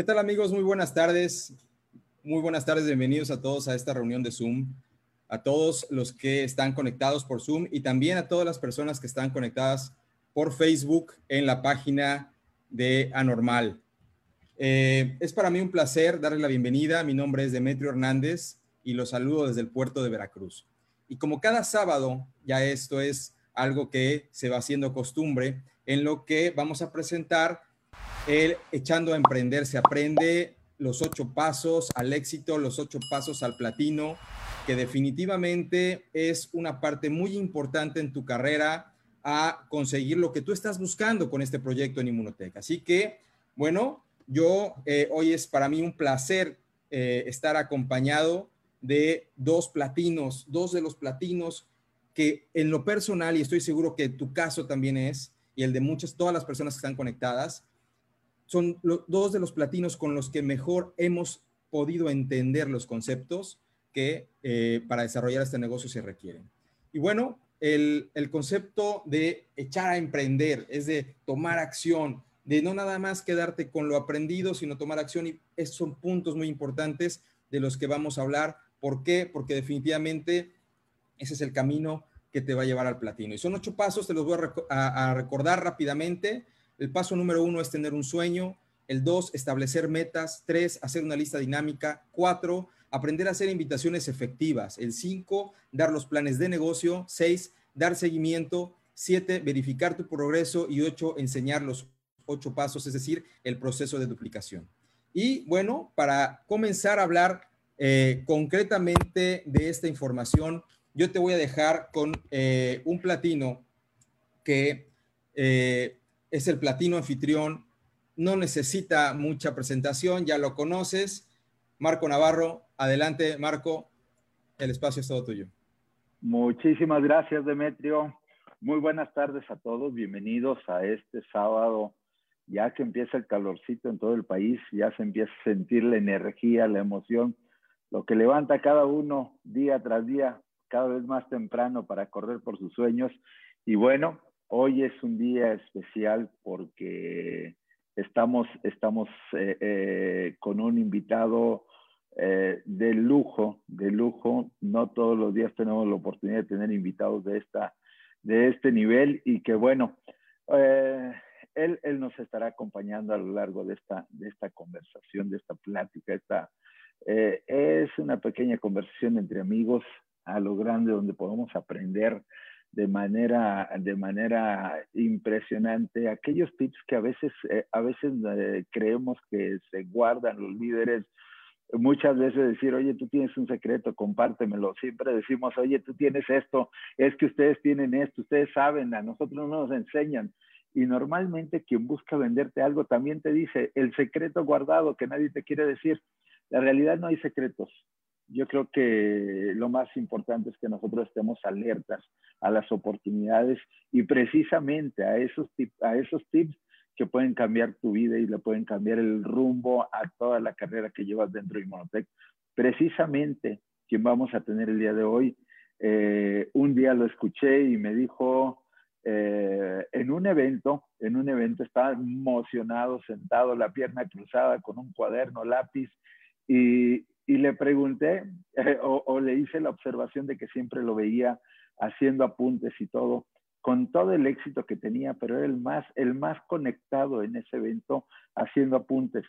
¿Qué tal amigos? Muy buenas tardes. Muy buenas tardes, bienvenidos a todos a esta reunión de Zoom, a todos los que están conectados por Zoom y también a todas las personas que están conectadas por Facebook en la página de Anormal. Eh, es para mí un placer darle la bienvenida. Mi nombre es Demetrio Hernández y los saludo desde el puerto de Veracruz. Y como cada sábado, ya esto es algo que se va haciendo costumbre, en lo que vamos a presentar el Echando a Emprender se aprende los ocho pasos al éxito, los ocho pasos al platino, que definitivamente es una parte muy importante en tu carrera a conseguir lo que tú estás buscando con este proyecto en Inmunotech. Así que, bueno, yo eh, hoy es para mí un placer eh, estar acompañado de dos platinos, dos de los platinos que en lo personal, y estoy seguro que tu caso también es, y el de muchas, todas las personas que están conectadas, son dos de los platinos con los que mejor hemos podido entender los conceptos que eh, para desarrollar este negocio se requieren. Y bueno, el, concepto de echar a emprender es de tomar acción, de no nada más quedarte con lo aprendido, sino tomar acción. Y esos son puntos muy importantes de los que vamos a hablar. ¿Por qué? Porque definitivamente ese es el camino que te va a llevar al platino. Y son ocho pasos, te los voy a recordar rápidamente. El paso número uno es tener un sueño. El dos, establecer metas. Tres, hacer una lista dinámica. Cuatro, aprender a hacer invitaciones efectivas. El cinco, dar los planes de negocio. Seis, dar seguimiento. Siete, verificar tu progreso. Y ocho, enseñar los ocho pasos, es decir, el proceso de duplicación. Y bueno, para comenzar a hablar eh, concretamente de esta información, yo te voy a dejar con eh, un platino que eh, es el platino anfitrión, no necesita mucha presentación, ya lo conoces. Marco Navarro, adelante Marco, el espacio es todo tuyo. Muchísimas gracias Demetrio. Muy buenas tardes a todos, bienvenidos a este sábado, ya que empieza el calorcito en todo el país, ya se empieza a sentir la energía, la emoción, lo que levanta cada uno día tras día, cada vez más temprano para correr por sus sueños. Y bueno, Hoy es un día especial porque estamos, estamos eh, eh, con un invitado eh, de lujo, de lujo. No todos los días tenemos la oportunidad de tener invitados de, esta, de este nivel y que bueno, él, él, nos estará acompañando a lo largo de esta, de esta conversación, de esta plática. Esta, es una pequeña conversación entre amigos a lo grande donde podemos aprender de manera, de manera impresionante aquellos tips que a veces, eh, a veces eh, creemos que se guardan los líderes. Muchas veces decir, oye, tú tienes un secreto, compártemelo. Siempre decimos, oye, tú tienes esto, es que ustedes tienen esto, ustedes saben, a nosotros no nos enseñan. Y normalmente quien busca venderte algo también te dice el secreto guardado que nadie te quiere decir. La realidad no hay secretos yo creo que lo más importante es que nosotros estemos alertas a las oportunidades y precisamente a esos, a esos tips que pueden cambiar tu vida y le pueden cambiar el rumbo a toda la carrera que llevas dentro de Inmunotech. Precisamente quien vamos a tener el día de hoy, eh, un día lo escuché y me dijo, eh, en un evento, en un evento estaba emocionado, sentado, la pierna cruzada con un cuaderno, lápiz, y, y le pregunté eh, o, le hice la observación de que siempre lo veía haciendo apuntes y todo, con todo el éxito que tenía, pero era el más, el más conectado en ese evento haciendo apuntes.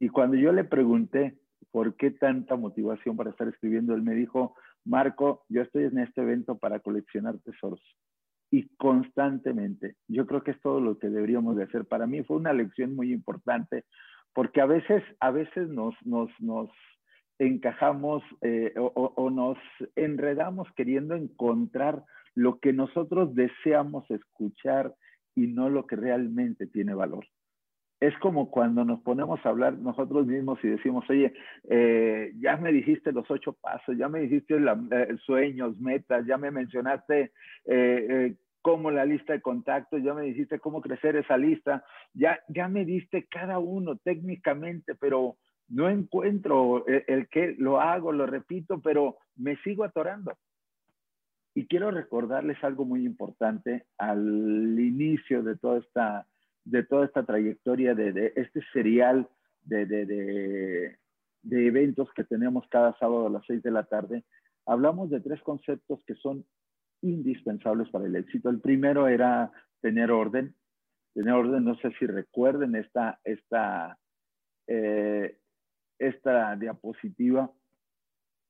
Y cuando yo le pregunté por qué tanta motivación para estar escribiendo, él me dijo, Marco, yo estoy en este evento para coleccionar tesoros. Y constantemente, yo creo que es todo lo que deberíamos de hacer. Para mí fue una lección muy importante, porque a veces, a veces nos, nos, nos, encajamos eh, o, nos enredamos queriendo encontrar lo que nosotros deseamos escuchar y no lo que realmente tiene valor. Es como cuando nos ponemos a hablar nosotros mismos y decimos, oye, eh, ya me dijiste los ocho pasos, ya me dijiste eh, sueños, metas, ya me mencionaste cómo la lista de contactos, ya me dijiste cómo crecer esa lista, ya, ya me diste cada uno técnicamente, pero no encuentro el, que lo hago, lo repito, pero me sigo atorando. Y quiero recordarles algo muy importante al inicio de toda esta, de toda esta trayectoria de, este serial de, eventos que tenemos cada sábado a las 6 de la tarde, hablamos de tres conceptos que son indispensables para el éxito. El primero era tener orden. Tener orden, no sé si recuerden esta, esta, eh, esta diapositiva.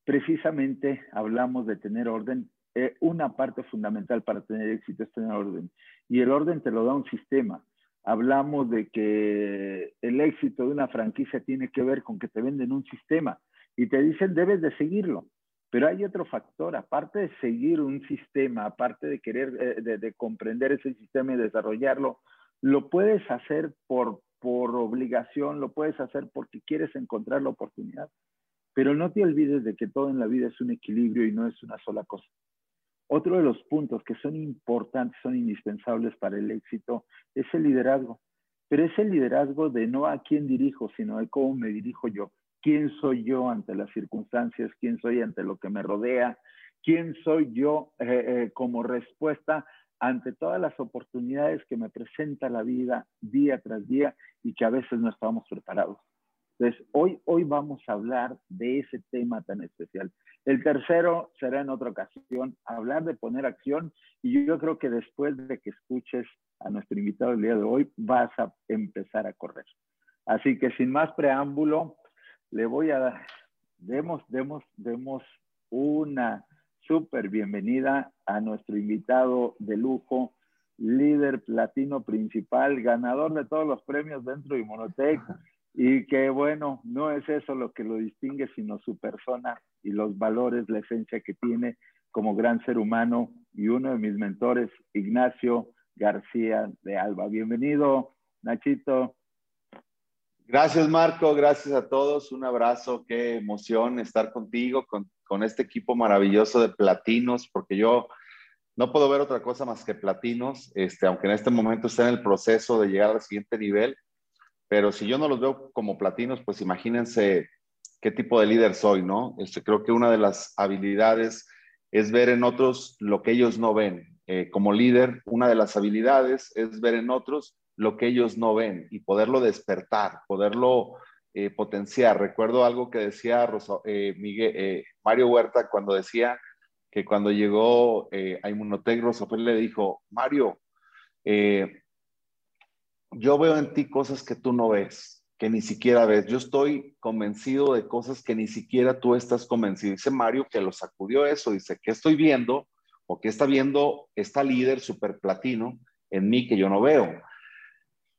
Precisamente hablamos de tener orden. Eh, una parte fundamental para tener éxito es tener orden. Y el orden te lo da un sistema. Hablamos de que el éxito de una franquicia tiene que ver con que te venden un sistema y te dicen debes de seguirlo. Pero hay otro factor, aparte de seguir un sistema, aparte de querer, eh, de, comprender ese sistema y desarrollarlo, lo puedes hacer por, por obligación, lo puedes hacer porque quieres encontrar la oportunidad. Pero no te olvides de que todo en la vida es un equilibrio y no es una sola cosa. Otro de los puntos que son importantes, son indispensables para el éxito, es el liderazgo. Pero es el liderazgo de no a quién dirijo, sino de cómo me dirijo yo quién soy yo ante las circunstancias, quién soy ante lo que me rodea, quién soy yo eh, eh, como respuesta ante todas las oportunidades que me presenta la vida día tras día y que a veces no estamos preparados. Entonces, hoy, hoy vamos a hablar de ese tema tan especial. El tercero será en otra ocasión, hablar de poner acción y yo creo que después de que escuches a nuestro invitado el día de hoy, vas a empezar a correr. Así que sin más preámbulo, le voy a dar, demos, demos, demos una súper bienvenida a nuestro invitado de lujo, líder platino principal, ganador de todos los premios dentro de Monotec. Y que bueno, no es eso lo que lo distingue, sino su persona y los valores, la esencia que tiene como gran ser humano y uno de mis mentores, Ignacio García de Alba. Bienvenido, Nachito. Gracias, Marco. Gracias a todos. Un abrazo. Qué emoción estar contigo, con, este equipo maravilloso de platinos, porque yo no puedo ver otra cosa más que platinos, este, aunque en este momento está en el proceso de llegar al siguiente nivel. Pero si yo no los veo como platinos, pues imagínense qué tipo de líder soy, ¿no? Este, creo que una de las habilidades es ver en otros lo que ellos no ven. Eh, como líder, una de las habilidades es ver en otros lo que ellos no ven y poderlo despertar, poderlo eh, potenciar. Recuerdo algo que decía eh, Miguel, eh, Mario Huerta cuando decía que cuando llegó a Inmunotech, Rosofel le dijo, Mario, yo veo en ti cosas que tú no ves, que ni siquiera ves. Yo estoy convencido de cosas que ni siquiera tú estás convencido. Dice Mario que lo sacudió eso. Dice, ¿qué estoy viendo? ¿O qué está viendo esta líder super platino en mí que yo no veo?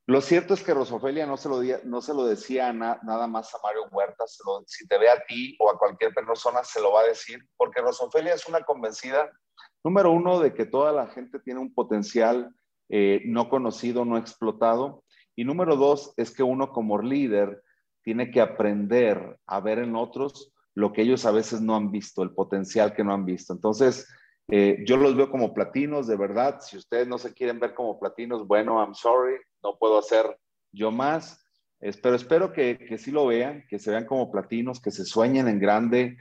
Lo cierto es que Rosofelia no se lo, no se lo decía nada más a Mario Huerta, si te ve a ti o a cualquier persona se lo va a decir, porque Rosofelia es una convencida, número uno, de que toda la gente tiene un potencial eh, no conocido, no explotado, y número dos, es que uno como líder tiene que aprender a ver en otros lo que ellos a veces no han visto, el potencial que no han visto. Entonces, eh, yo los veo como platinos, de verdad. Si ustedes no se quieren ver como platinos, bueno, I'm sorry, no puedo hacer yo más. pero espero que, que sí lo vean, que se vean como platinos, que se sueñen en grande,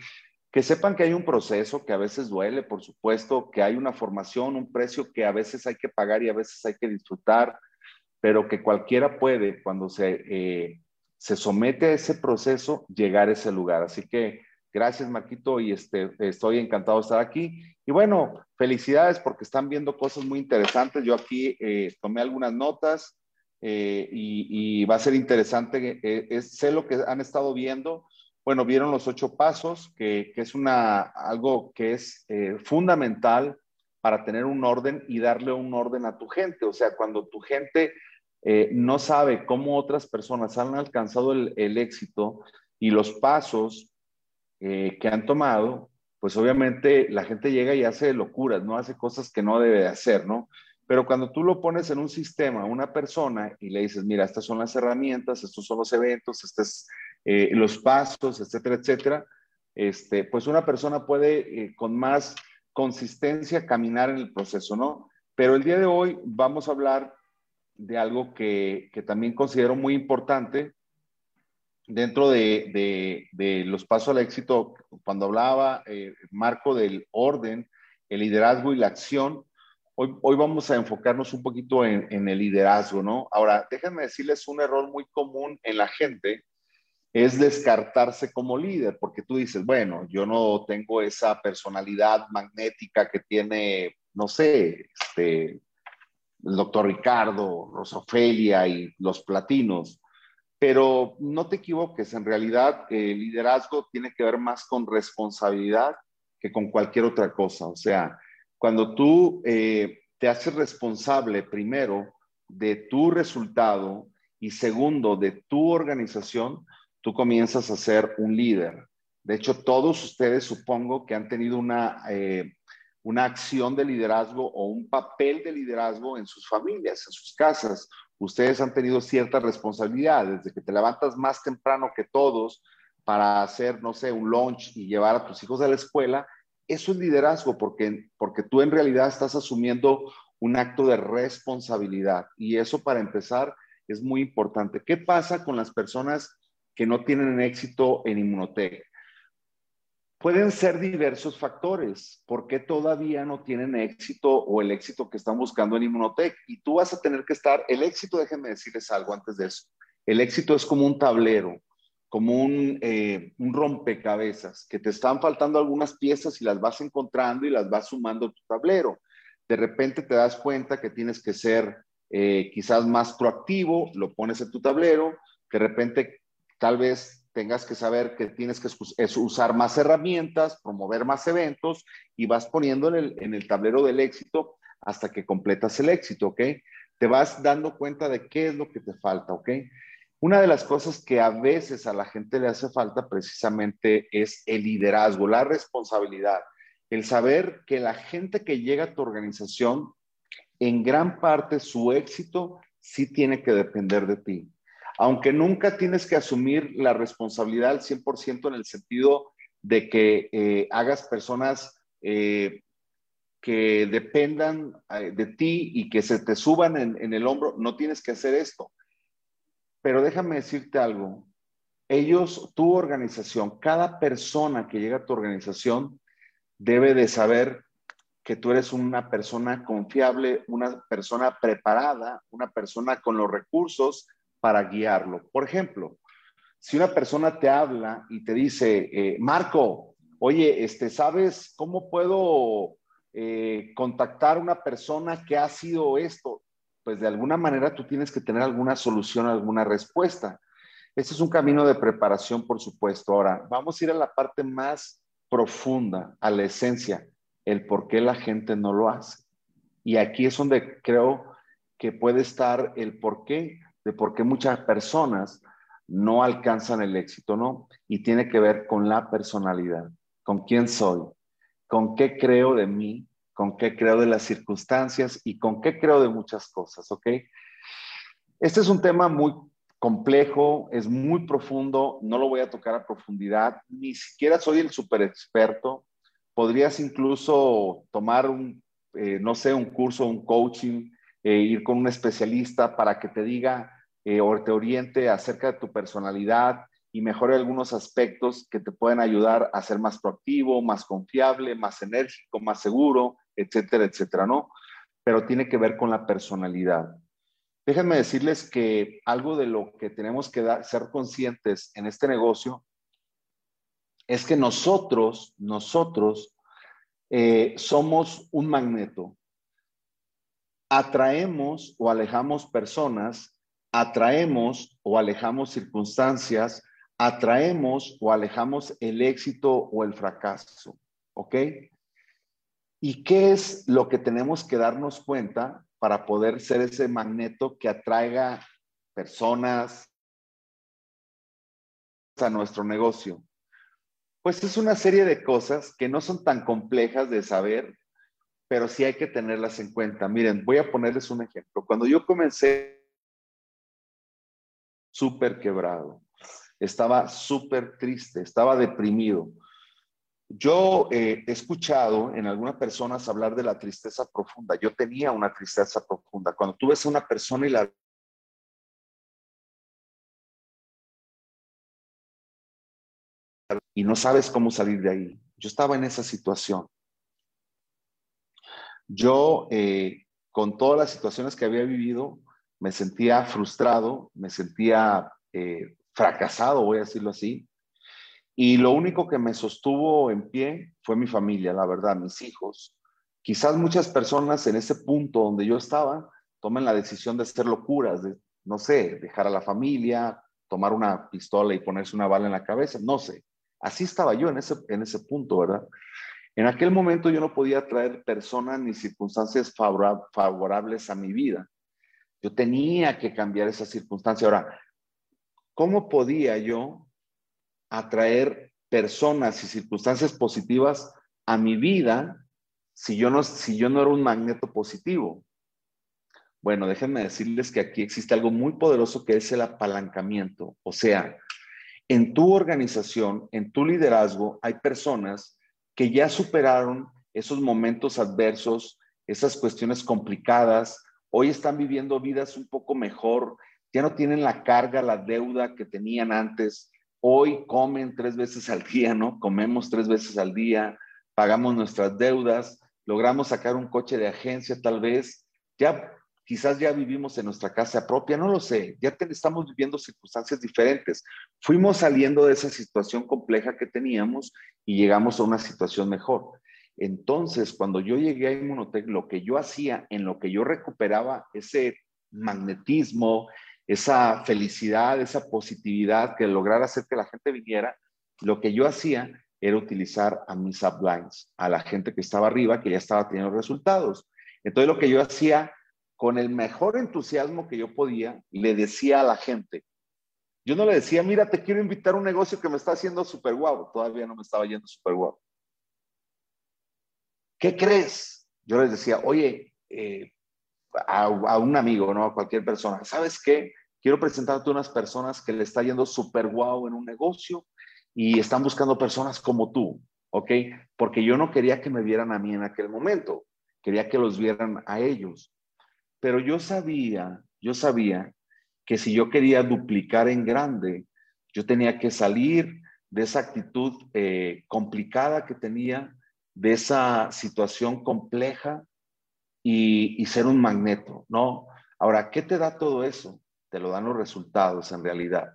que sepan que hay un proceso que a veces duele, por supuesto, que hay una formación, un precio que a veces hay que pagar y a veces hay que disfrutar, pero que cualquiera puede, cuando se, eh, se somete a ese proceso, llegar a ese lugar. Así que gracias, Marquito, y este, estoy encantado de estar aquí. Y bueno, felicidades porque están viendo cosas muy interesantes. Yo aquí eh, tomé algunas notas eh, y, va a ser interesante. Eh, sé lo que han estado viendo. Bueno, vieron los ocho pasos, que, que es una, algo que es fundamental para tener un orden y darle un orden a tu gente. O sea, cuando tu gente no sabe cómo otras personas han alcanzado el, el éxito y los pasos que han tomado, pues obviamente la gente llega y hace locuras, ¿no? Hace cosas que no debe de hacer, ¿no? Pero cuando tú lo pones en un sistema, una persona, y le dices, mira, estas son las herramientas, estos son los eventos, estos eh, los pasos, etcétera, etcétera, este, pues una persona puede eh, con más consistencia caminar en el proceso, ¿no? Pero el día de hoy vamos a hablar de algo que, que también considero muy importante, dentro de, los pasos al éxito, cuando hablaba eh, Marco del orden, el liderazgo y la acción, hoy, hoy vamos a enfocarnos un poquito en, el liderazgo, ¿no? Ahora, déjenme decirles un error muy común en la gente, es descartarse como líder, porque tú dices, bueno, yo no tengo esa personalidad magnética que tiene, no sé, este, el doctor Ricardo, Rosofelia y los platinos, pero no te equivoques, en realidad el liderazgo tiene que ver más con responsabilidad que con cualquier otra cosa. O sea, cuando tú eh, te haces responsable primero de tu resultado y segundo de tu organización, tú comienzas a ser un líder. De hecho, todos ustedes supongo que han tenido una, eh, una acción de liderazgo o un papel de liderazgo en sus familias, en sus casas. Ustedes han tenido cierta responsabilidad, desde que te levantas más temprano que todos para hacer, no sé, un lunch y llevar a tus hijos a la escuela. Eso es liderazgo porque, porque tú en realidad estás asumiendo un acto de responsabilidad. Y eso para empezar es muy importante. ¿Qué pasa con las personas que no tienen éxito en Inmunotech? Pueden ser diversos factores. ¿Por qué todavía no tienen éxito o el éxito que están buscando en Inmunotech? Y tú vas a tener que estar, el éxito, déjenme decirles algo antes de eso. El éxito es como un tablero, como un, eh, rompecabezas, que te están faltando algunas piezas y las vas encontrando y las vas sumando a tu tablero de repente te das cuenta que tienes que ser eh, quizás más proactivo, lo pones en tu tablero, de repente tal vez tengas que saber que tienes que usar más herramientas, promover más eventos y vas poniendo en el, tablero del éxito hasta que completas el éxito, ¿ok? Te vas dando cuenta de qué es lo que te falta, ¿ok? Una de las cosas que a veces a la gente le hace falta precisamente es el liderazgo, la responsabilidad el saber que la gente que llega a tu organización, en gran parte su éxito sí tiene que depender de ti. Aunque nunca tienes que asumir la responsabilidad al 100% en el sentido de que eh, hagas personas eh, que dependan eh, de ti y que se te suban en, en el hombro, no tienes que hacer esto. Pero déjame decirte algo. Ellos, tu organización, cada persona que llega a tu organización, debe de saber que tú eres una persona confiable, una persona preparada, una persona con los recursos para guiarlo. Por ejemplo, si una persona te habla y te dice, eh, Marco, oye, este, ¿sabes cómo puedo eh, contactar a una persona que ha sido esto? Pues de alguna manera tú tienes que tener alguna solución, alguna respuesta. Este es un camino de preparación, por supuesto. Ahora, vamos a ir a la parte más profunda, a la esencia, el por qué la gente no lo hace. Y aquí es donde creo que puede estar el por qué, de por qué muchas personas no alcanzan el éxito, ¿no? Y tiene que ver con la personalidad, con quién soy, con qué creo de mí, con qué creo de las circunstancias y con qué creo de muchas cosas, ¿ok? Este es un tema muy complejo, es muy profundo, no lo voy a tocar a profundidad, ni siquiera soy el super experto. Podrías incluso tomar un, eh, no sé, un curso, un coaching, e ir con un especialista para que te diga eh, o te oriente acerca de tu personalidad y mejore algunos aspectos que te pueden ayudar a ser más proactivo, más confiable, más enérgico, más seguro, etcétera, etcétera, ¿no? Pero tiene que ver con la personalidad. Déjenme decirles que algo de lo que tenemos que ser conscientes en este negocio es que nosotros, nosotros eh, somos un magneto. Atraemos o alejamos personas, atraemos o alejamos circunstancias, atraemos o alejamos el éxito o el fracaso. ¿Ok? ¿Y qué es lo que tenemos que darnos cuenta para poder ser ese magneto que atraiga personas a nuestro negocio? Pues es una serie de cosas que no son tan complejas de saber, pero sí hay que tenerlas en cuenta. Miren, voy a ponerles un ejemplo. Cuando yo comencé, súper quebrado, estaba súper triste, estaba deprimido. Yo eh, he escuchado en algunas personas hablar de la tristeza profunda. Yo tenía una tristeza profunda. Cuando tú ves a una persona y la y no sabes cómo salir de ahí. Yo estaba en esa situación. Yo, eh, con todas las situaciones que había vivido, me sentía frustrado, me sentía eh, fracasado, voy a decirlo así. Y lo único que me sostuvo en pie fue mi familia, la verdad, mis hijos. Quizás muchas personas en ese punto donde yo estaba tomen la decisión de hacer locuras, de, no sé, dejar a la familia, tomar una pistola y ponerse una bala en la cabeza, no sé. Así estaba yo en ese, en ese punto, ¿verdad? En aquel momento yo no podía traer personas ni circunstancias favorables a mi vida. Yo tenía que cambiar esa circunstancia. Ahora, ¿cómo podía yo atraer personas y circunstancias positivas a mi vida si yo no, si yo no era un magneto positivo? Bueno, déjenme decirles que aquí existe algo muy poderoso que es el apalancamiento. O sea, en tu organización, en tu liderazgo, hay personas que ya superaron esos momentos adversos, esas cuestiones complicadas, hoy están viviendo vidas un poco mejor, ya no tienen la carga, la deuda que tenían antes, hoy comen tres veces al día, ¿no? Comemos tres veces al día, pagamos nuestras deudas, logramos sacar un coche de agencia tal vez, ya quizás ya vivimos en nuestra casa propia, no lo sé, ya estamos viviendo circunstancias diferentes. Fuimos saliendo de esa situación compleja que teníamos y llegamos a una situación mejor. Entonces, cuando yo llegué a Inmunotech, lo que yo hacía, en lo que yo recuperaba ese magnetismo, esa felicidad, esa positividad que lograra hacer que la gente viniera, lo que yo hacía era utilizar a mis uplines, a la gente que estaba arriba, que ya estaba teniendo resultados. Entonces, lo que yo hacía con el mejor entusiasmo que yo podía, le decía a la gente, yo no le decía, mira, te quiero invitar a un negocio que me está haciendo súper guau, todavía no me estaba yendo súper guau. ¿Qué crees? Yo les decía, oye, eh, a, un amigo, ¿no? A cualquier persona, ¿sabes qué? Quiero presentarte unas personas que le está yendo súper guau en un negocio y están buscando personas como tú, ¿ok? Porque yo no quería que me vieran a mí en aquel momento, quería que los vieran a ellos. Pero yo sabía, yo sabía que si yo quería duplicar en grande, yo tenía que salir de esa actitud eh, complicada que tenía, de esa situación compleja y, ser un magneto, ¿no? Ahora, ¿qué te da todo eso? Te lo dan los resultados en realidad.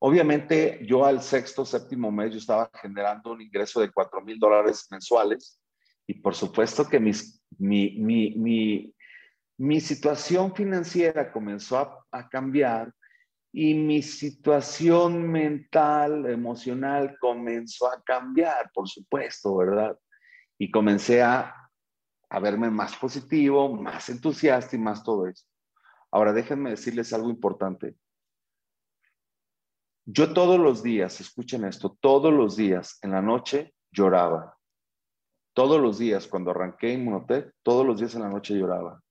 Obviamente, yo al sexto, séptimo mes, yo estaba generando un ingreso de cuatro mil dólares mensuales y por supuesto que mi, mi, mi, mi situación financiera comenzó a, cambiar y mi situación mental, emocional comenzó a cambiar, por supuesto, ¿verdad? Y comencé a, a verme más positivo, más entusiasta y más todo eso. Ahora, déjenme decirles algo importante. Yo todos los días, escuchen esto, todos los días en la noche lloraba. Todos los días, cuando arranqué Inmunotech, todos los días en la noche lloraba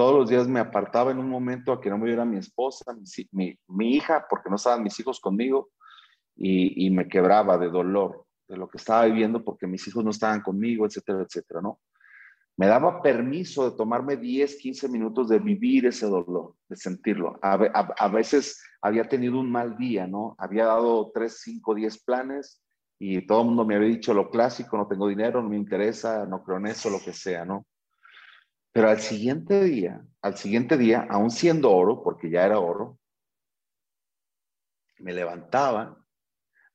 todos los días me apartaba en un momento a que no me viera mi esposa, mi, mi, hija, porque no estaban mis hijos conmigo, y, y, me quebraba de dolor de lo que estaba viviendo porque mis hijos no estaban conmigo, etcétera, etcétera, ¿no? Me daba permiso de tomarme 10, 15 minutos de vivir ese dolor, de sentirlo. A, a, a veces había tenido un mal día, ¿no? Había dado 3, 5, 10 planes y todo el mundo me había dicho lo clásico, no tengo dinero, no me interesa, no creo en eso, lo que sea, ¿no? Pero al siguiente día, al siguiente día, aún siendo oro, porque ya era oro, me levantaba,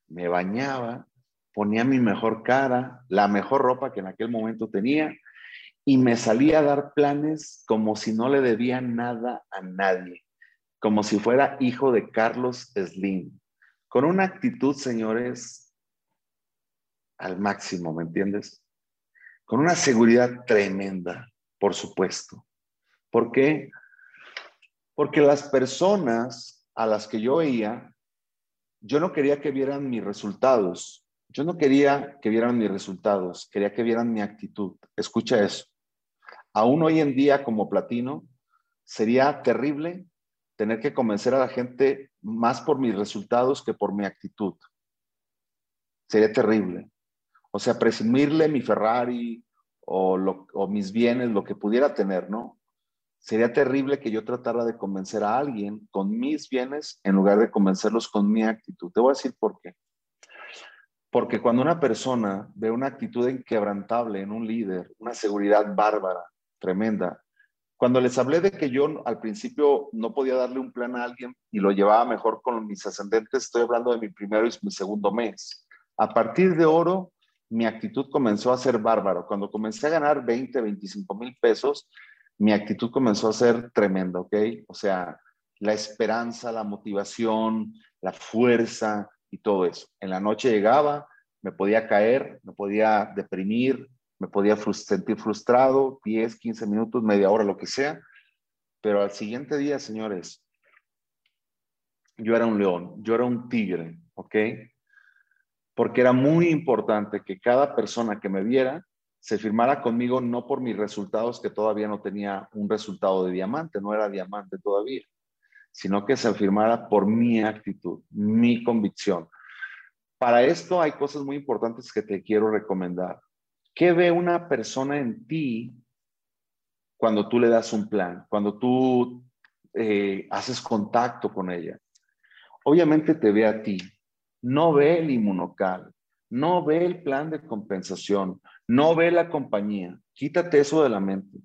me bañaba, ponía mi mejor cara, la mejor ropa que en aquel momento tenía, y me salía a dar planes como si no le debía nada a nadie, como si fuera hijo de Carlos Slim, con una actitud, señores, al máximo, ¿me entiendes? Con una seguridad tremenda por supuesto. ¿Por qué? Porque las personas a las que yo veía, yo no quería que vieran mis resultados. Yo no quería que vieran mis resultados, quería que vieran mi actitud. Escucha eso. Aún hoy en día como platino, sería terrible tener que convencer a la gente más por mis resultados que por mi actitud. Sería terrible. O sea, presumirle mi Ferrari, o, mis bienes, lo que pudiera tener, ¿no? Sería terrible que yo tratara de convencer a alguien con mis bienes en lugar de convencerlos con mi actitud. Te voy a decir por qué. Porque cuando una persona ve una actitud inquebrantable en un líder, una seguridad bárbara, tremenda, Cuando les hablé de que yo al principio no podía darle un plan a alguien y lo llevaba mejor con mis ascendentes, estoy hablando de mi primero y mi segundo mes. A partir de oro, mi actitud comenzó a ser bárbaro. Cuando comencé a ganar 20, 25 mil pesos, mi actitud comenzó a ser tremenda, ¿ok? O sea, la esperanza, la motivación, la fuerza y todo eso. En la noche llegaba, me podía caer, me podía deprimir, me podía sentir frustrado, 10, 15 minutos, media hora, lo que sea, pero al siguiente día, señores, yo era un león, yo era un tigre, ¿ok? Porque era muy importante que cada persona que me viera se firmara conmigo no por mis resultados, que todavía no tenía un resultado de diamante, no era diamante todavía, sino que se firmara por mi actitud, mi convicción. Para esto hay cosas muy importantes que te quiero recomendar. ¿Qué ve una persona en ti cuando tú le das un plan, cuando tú eh, haces contacto con ella? Obviamente te ve a ti, no ve el inmunocal, no ve el plan de compensación, no ve la compañía. Quítate eso de la mente.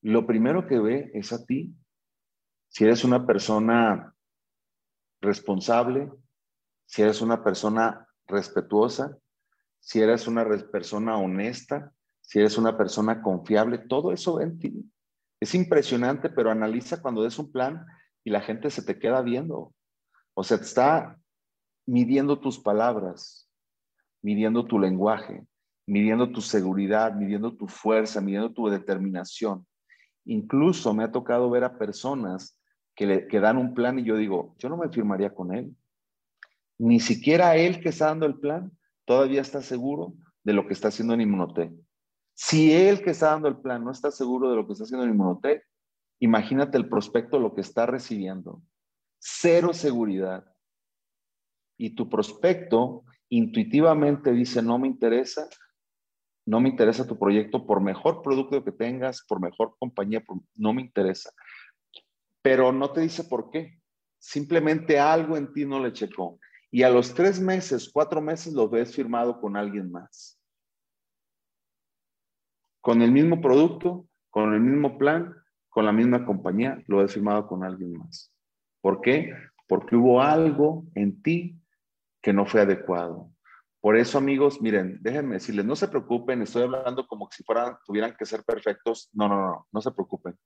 Lo primero que ve es a ti. Si eres una persona responsable, si eres una persona respetuosa, si eres una persona honesta, si eres una persona confiable, todo eso en ti. Es impresionante, pero analiza cuando des un plan y la gente se te queda viendo. O sea, está midiendo tus palabras, midiendo tu lenguaje, midiendo tu seguridad, midiendo tu fuerza, midiendo tu determinación. Incluso me ha tocado ver a personas que, le, dan un plan y yo digo, yo no me firmaría con él. Ni siquiera él que está dando el plan todavía está seguro de lo que está haciendo en Inmunotech. Si él que está dando el plan no está seguro de lo que está haciendo en Inmunotech, imagínate el prospecto lo que está recibiendo. Cero seguridad. Y tu prospecto intuitivamente dice, no me interesa, no me interesa tu proyecto por mejor producto que tengas, por mejor compañía, no me interesa. Pero no te dice por qué. Simplemente algo en ti no le checó y a los tres meses, cuatro meses lo ves firmado con alguien más. Con el mismo producto, con el mismo plan, con la misma compañía, lo ves firmado con alguien más. ¿Por qué? Porque hubo algo en ti que no fue adecuado. Por eso, amigos, miren, déjenme decirles, no se preocupen, estoy hablando como si fueran, tuvieran que ser perfectos. No, no, no, no se preocupen.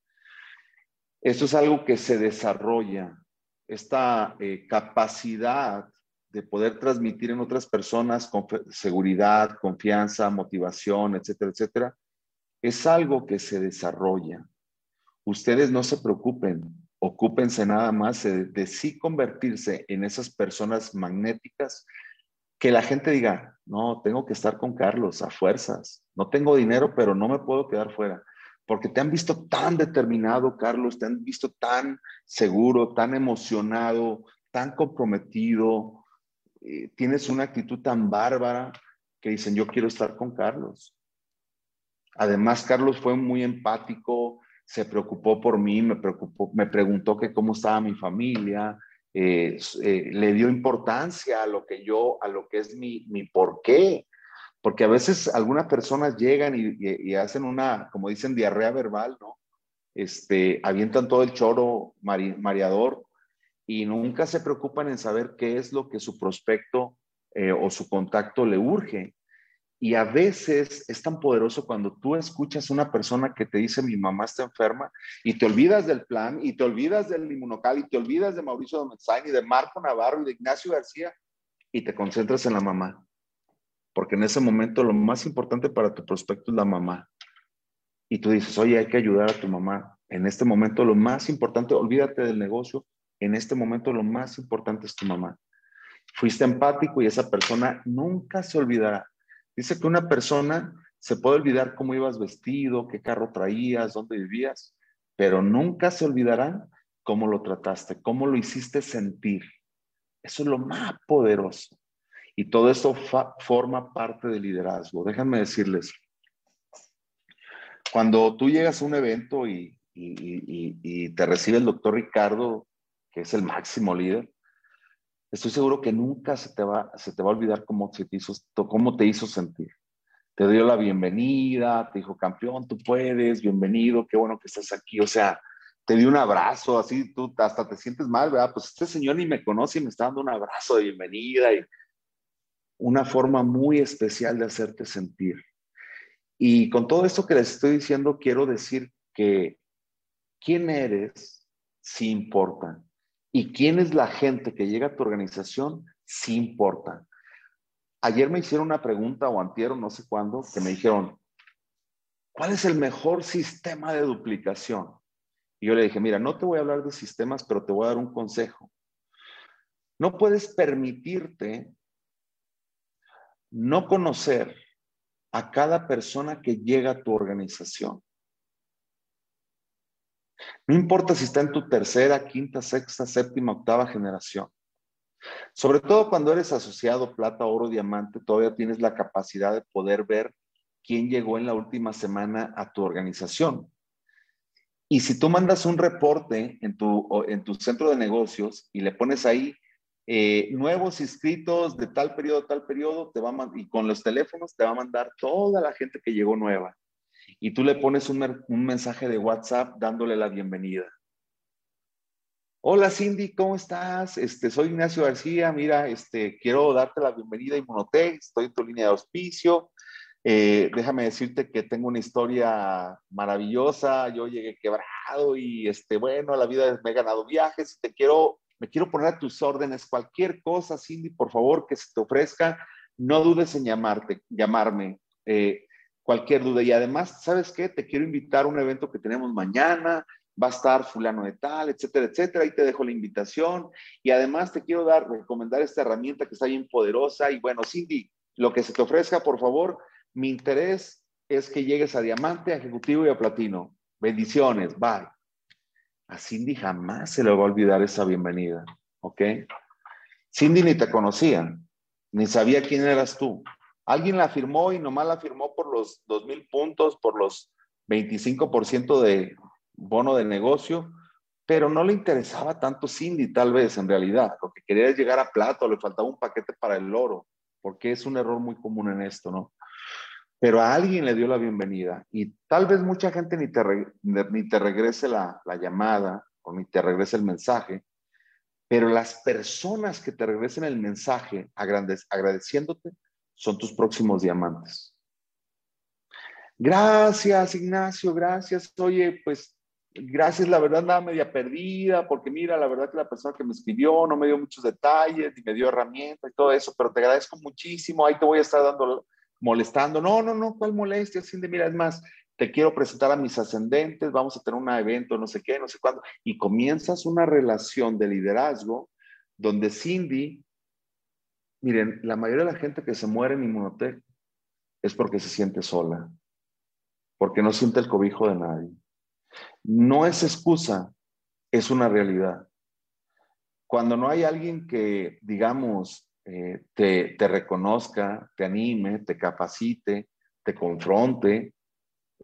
Esto es algo que se desarrolla, esta eh, capacidad de poder transmitir en otras personas con seguridad, confianza, motivación, etcétera, etcétera, es algo que se desarrolla. Ustedes no se preocupen, ocúpense nada más de, sí convertirse en esas personas magnéticas que la gente diga, no, tengo que estar con Carlos a fuerzas, no tengo dinero, pero no me puedo quedar fuera, porque te han visto tan determinado, Carlos, te han visto tan seguro, tan emocionado, tan comprometido, eh, tienes una actitud tan bárbara que dicen, yo quiero estar con Carlos. Además, Carlos fue muy empático, se preocupó por mí, me, preocupó, me preguntó que cómo estaba mi familia, eh, eh, le dio importancia a lo que yo, a lo que es mi, mi por qué. Porque a veces algunas personas llegan y, hacen una, como dicen, diarrea verbal, ¿no? Este, avientan todo el choro mareador y nunca se preocupan en saber qué es lo que su prospecto eh, o su contacto le urge. Y a veces es tan poderoso cuando tú escuchas una persona que te dice mi mamá está enferma y te olvidas del plan y te olvidas del inmunocal y te olvidas de Mauricio Domenzain y de Marco Navarro y de Ignacio García y te concentras en la mamá. Porque en ese momento lo más importante para tu prospecto es la mamá. Y tú dices, oye, hay que ayudar a tu mamá. En este momento lo más importante, olvídate del negocio, en este momento lo más importante es tu mamá. Fuiste empático y esa persona nunca se olvidará. Dice que una persona se puede olvidar cómo ibas vestido, qué carro traías, dónde vivías, pero nunca se olvidará cómo lo trataste, cómo lo hiciste sentir. Eso es lo más poderoso. Y todo eso forma parte del liderazgo. Déjenme decirles, cuando tú llegas a un evento y, y te recibe el doctor Ricardo que es el máximo líder, estoy seguro que nunca se te va, se te va a olvidar cómo, te hizo, cómo te hizo sentir. te dio la bienvenida, te dijo, campeón, tú puedes, bienvenido, qué bueno que estás aquí. O sea, te dio un abrazo, así tú hasta te sientes mal, ¿verdad? Pues este señor ni me conoce y me está dando un abrazo de bienvenida y una forma muy especial de hacerte sentir. Y con todo esto que les estoy diciendo, quiero decir que quién eres sí importa. Y quién es la gente que llega a tu organización sí importa. Ayer me hicieron una pregunta o antiero, no sé cuándo, que me dijeron, ¿cuál es el mejor sistema de duplicación? Y yo le dije, mira, no te voy a hablar de sistemas, pero te voy a dar un consejo. No puedes permitirte no conocer a cada persona que llega a tu organización. No importa si está en tu tercera, quinta, sexta, séptima, octava generación. Sobre todo cuando eres asociado plata, oro, diamante, todavía tienes la capacidad de poder ver quién llegó en la última semana a tu organización. Y si tú mandas un reporte en tu, en tu centro de negocios y le pones ahí eh, nuevos inscritos de tal periodo, tal periodo, te va y con los teléfonos te va a mandar toda la gente que llegó nueva. Y tú le pones un, mensaje de WhatsApp dándole la bienvenida. Hola Cindy, ¿cómo estás? Este, soy Ignacio García. Mira, este, quiero darte la bienvenida a Inmunotech. Estoy en tu línea de auspicio. Eh, déjame decirte que tengo una historia maravillosa. Yo llegué quebrado y, este, bueno, la vida me he ganado viajes. Te quiero, me quiero poner a tus órdenes. Cualquier cosa, Cindy, por favor, que se te ofrezca, no dudes en llamarte, llamarme. Eh, cualquier duda. Y además, ¿sabes qué? Te quiero invitar a un evento que tenemos mañana. Va a estar fulano de tal, etcétera, etcétera. Ahí te dejo la invitación. Y además te quiero dar, recomendar esta herramienta que está bien poderosa. Y bueno, Cindy, lo que se te ofrezca, por favor, mi interés es que llegues a diamante, a ejecutivo y a platino. Bendiciones, bye. A Cindy jamás se le va a olvidar esa bienvenida, ¿ok? Cindy ni te conocía, ni sabía quién eras tú. Alguien la firmó y nomás la firmó por los dos mil puntos, por los 25% de bono de negocio, pero no le interesaba tanto Cindy tal vez en realidad. Lo que quería es llegar a plato, le faltaba un paquete para el oro, porque es un error muy común en esto, ¿no? pero a alguien le dio la bienvenida y tal vez mucha gente ni te, ni te regrese la, la llamada o ni te regrese el mensaje, pero las personas que te regresen el mensaje agradeciéndote son tus próximos diamantes. Gracias, Ignacio, gracias. Oye, pues gracias, la verdad andaba media perdida, porque mira, la verdad que la persona que me escribió no me dio muchos detalles, ni me dio herramientas y todo eso, pero te agradezco muchísimo, ahí te voy a estar dando molestando. No, no, no, ¿cuál molestia? de mira, es más, te quiero presentar a mis ascendentes, vamos a tener un evento, no sé qué, no sé cuándo. Y comienzas una relación de liderazgo donde Cindy, miren, la mayoría de la gente que se muere en Inmunotech es porque se siente sola, porque no siente el cobijo de nadie. No es excusa, es una realidad. Cuando no hay alguien que, digamos, eh, te, reconozca, te anime, te capacite, te confronte,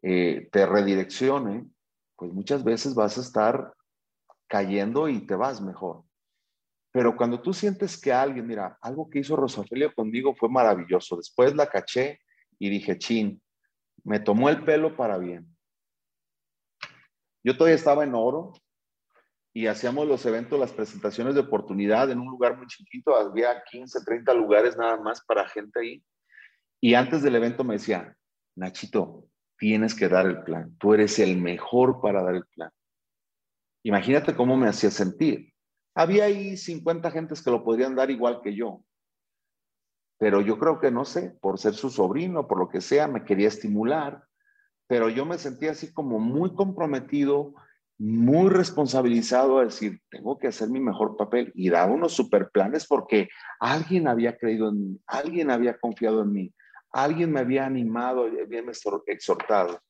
eh, te redireccione, pues muchas veces vas a estar cayendo y te vas mejor. Pero cuando tú sientes que alguien, mira, algo que hizo Rosafelia conmigo fue maravilloso. Después la caché y dije, chin, me tomó el pelo para bien. Yo todavía estaba en oro, y hacíamos los eventos, las presentaciones de oportunidad en un lugar muy chiquito, había 15, 30 lugares nada más para gente ahí. Y antes del evento me decía, Nachito, tienes que dar el plan, tú eres el mejor para dar el plan. Imagínate cómo me hacía sentir. Había ahí 50 gentes que lo podrían dar igual que yo, pero yo creo que no sé, por ser su sobrino, por lo que sea, me quería estimular, pero yo me sentía así como muy comprometido muy responsabilizado a decir, tengo que hacer mi mejor papel y dar unos super planes porque alguien había creído en mí, alguien había confiado en mí, alguien me había animado, había exhortado.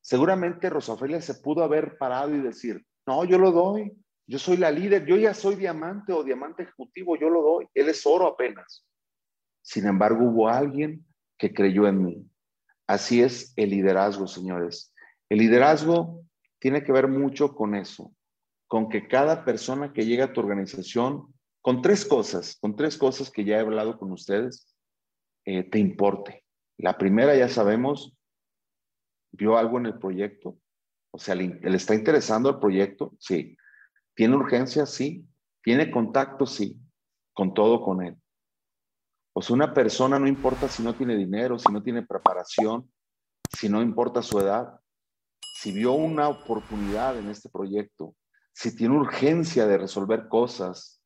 Seguramente Rosafelia se pudo haber parado y decir, no, yo lo doy, yo soy la líder, yo ya soy diamante o diamante ejecutivo, yo lo doy, él es oro apenas. Sin embargo, hubo alguien que creyó en mí. Así es el liderazgo, señores. El liderazgo tiene que ver mucho con eso, con que cada persona que llega a tu organización, con tres cosas, con tres cosas que ya he hablado con ustedes, eh, te importe. La primera, ya sabemos, vio algo en el proyecto. O sea, ¿le, le está interesando el proyecto? Sí. ¿Tiene urgencia? Sí. ¿Tiene contacto? Sí. Con todo con él. O sea, una persona no importa si no tiene dinero, si no tiene preparación, si no importa su edad, si vio una oportunidad en este proyecto, si tiene urgencia de resolver cosas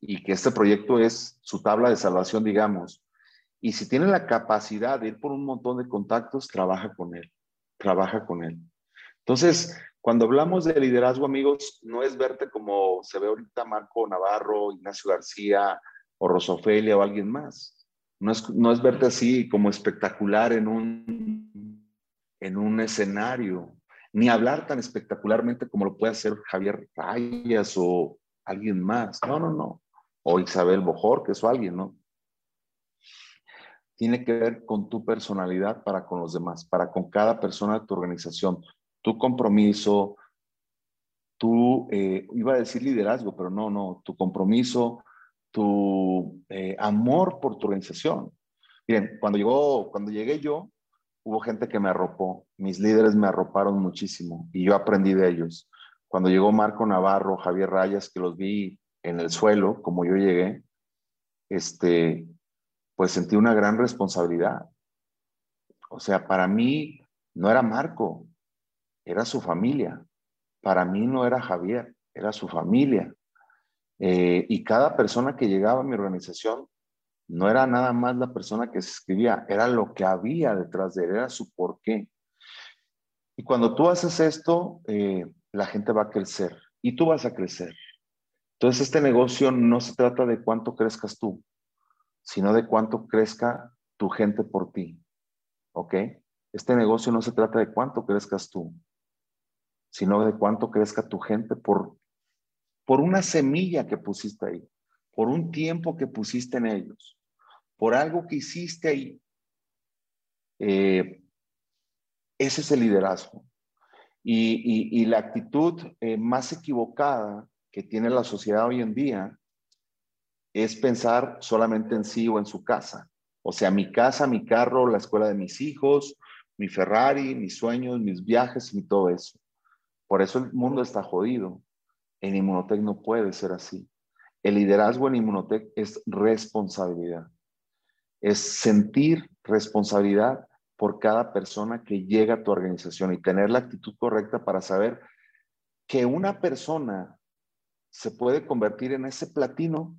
y que este proyecto es su tabla de salvación, digamos, y si tiene la capacidad de ir por un montón de contactos, trabaja con él, trabaja con él. Entonces, cuando hablamos de liderazgo, amigos, no es verte como se ve ahorita Marco Navarro, Ignacio García o Rosofelia o alguien más. No es, no es verte así como espectacular en un, en un escenario, ni hablar tan espectacularmente como lo puede hacer Javier Rayas o alguien más. No, no, no. O Isabel Bojor, que es alguien, ¿no? Tiene que ver con tu personalidad para con los demás, para con cada persona de tu organización, tu compromiso, tu, eh, iba a decir liderazgo, pero no, no, tu compromiso, tu eh, amor por tu organización. Bien, cuando, llegó, cuando llegué yo, hubo gente que me arropó, mis líderes me arroparon muchísimo y yo aprendí de ellos. Cuando llegó Marco Navarro, Javier Rayas, que los vi en el suelo, como yo llegué, este, pues sentí una gran responsabilidad. O sea, para mí no era Marco, era su familia. Para mí no era Javier, era su familia. Eh, y cada persona que llegaba a mi organización no era nada más la persona que se escribía, era lo que había detrás de él, era su porqué. Y cuando tú haces esto, eh, la gente va a crecer y tú vas a crecer. Entonces, este negocio no se trata de cuánto crezcas tú, sino de cuánto crezca tu gente por ti. ¿Ok? Este negocio no se trata de cuánto crezcas tú, sino de cuánto crezca tu gente por por una semilla que pusiste ahí, por un tiempo que pusiste en ellos, por algo que hiciste ahí. Eh, ese es el liderazgo. Y, la actitud eh, más equivocada que tiene la sociedad hoy en día es pensar solamente en sí o en su casa. O sea, mi casa, mi carro, la escuela de mis hijos, mi Ferrari, mis sueños, mis viajes y todo eso. Por eso el mundo está jodido. En Inmunotech no puede ser así. El liderazgo en Inmunotech es responsabilidad. Es sentir responsabilidad por cada persona que llega a tu organización y tener la actitud correcta para saber que una persona se puede convertir en ese platino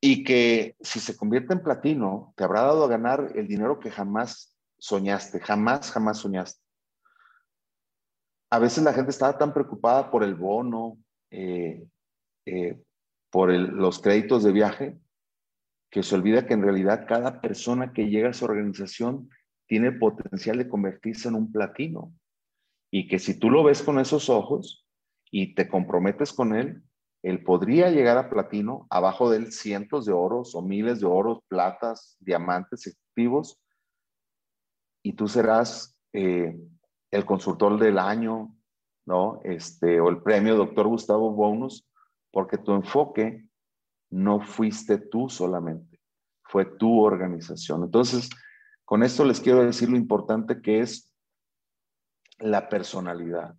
y que si se convierte en platino, te habrá dado a ganar el dinero que jamás soñaste, jamás, jamás soñaste a veces la gente estaba tan preocupada por el bono, eh, eh, por los créditos de viaje, que se olvida que en realidad cada persona que llega a su organización tiene potencial de convertirse en un platino. Y que si tú lo ves con esos ojos y te comprometes con él, él podría llegar a platino, abajo de él cientos de oros o miles de oros, platas, diamantes activos, y tú serás eh, el consultor del año, ¿no? Este, o el premio doctor Gustavo Bonus, porque tu enfoque no fuiste tú solamente, fue tu organización. Entonces, con esto les quiero decir lo importante que es la personalidad.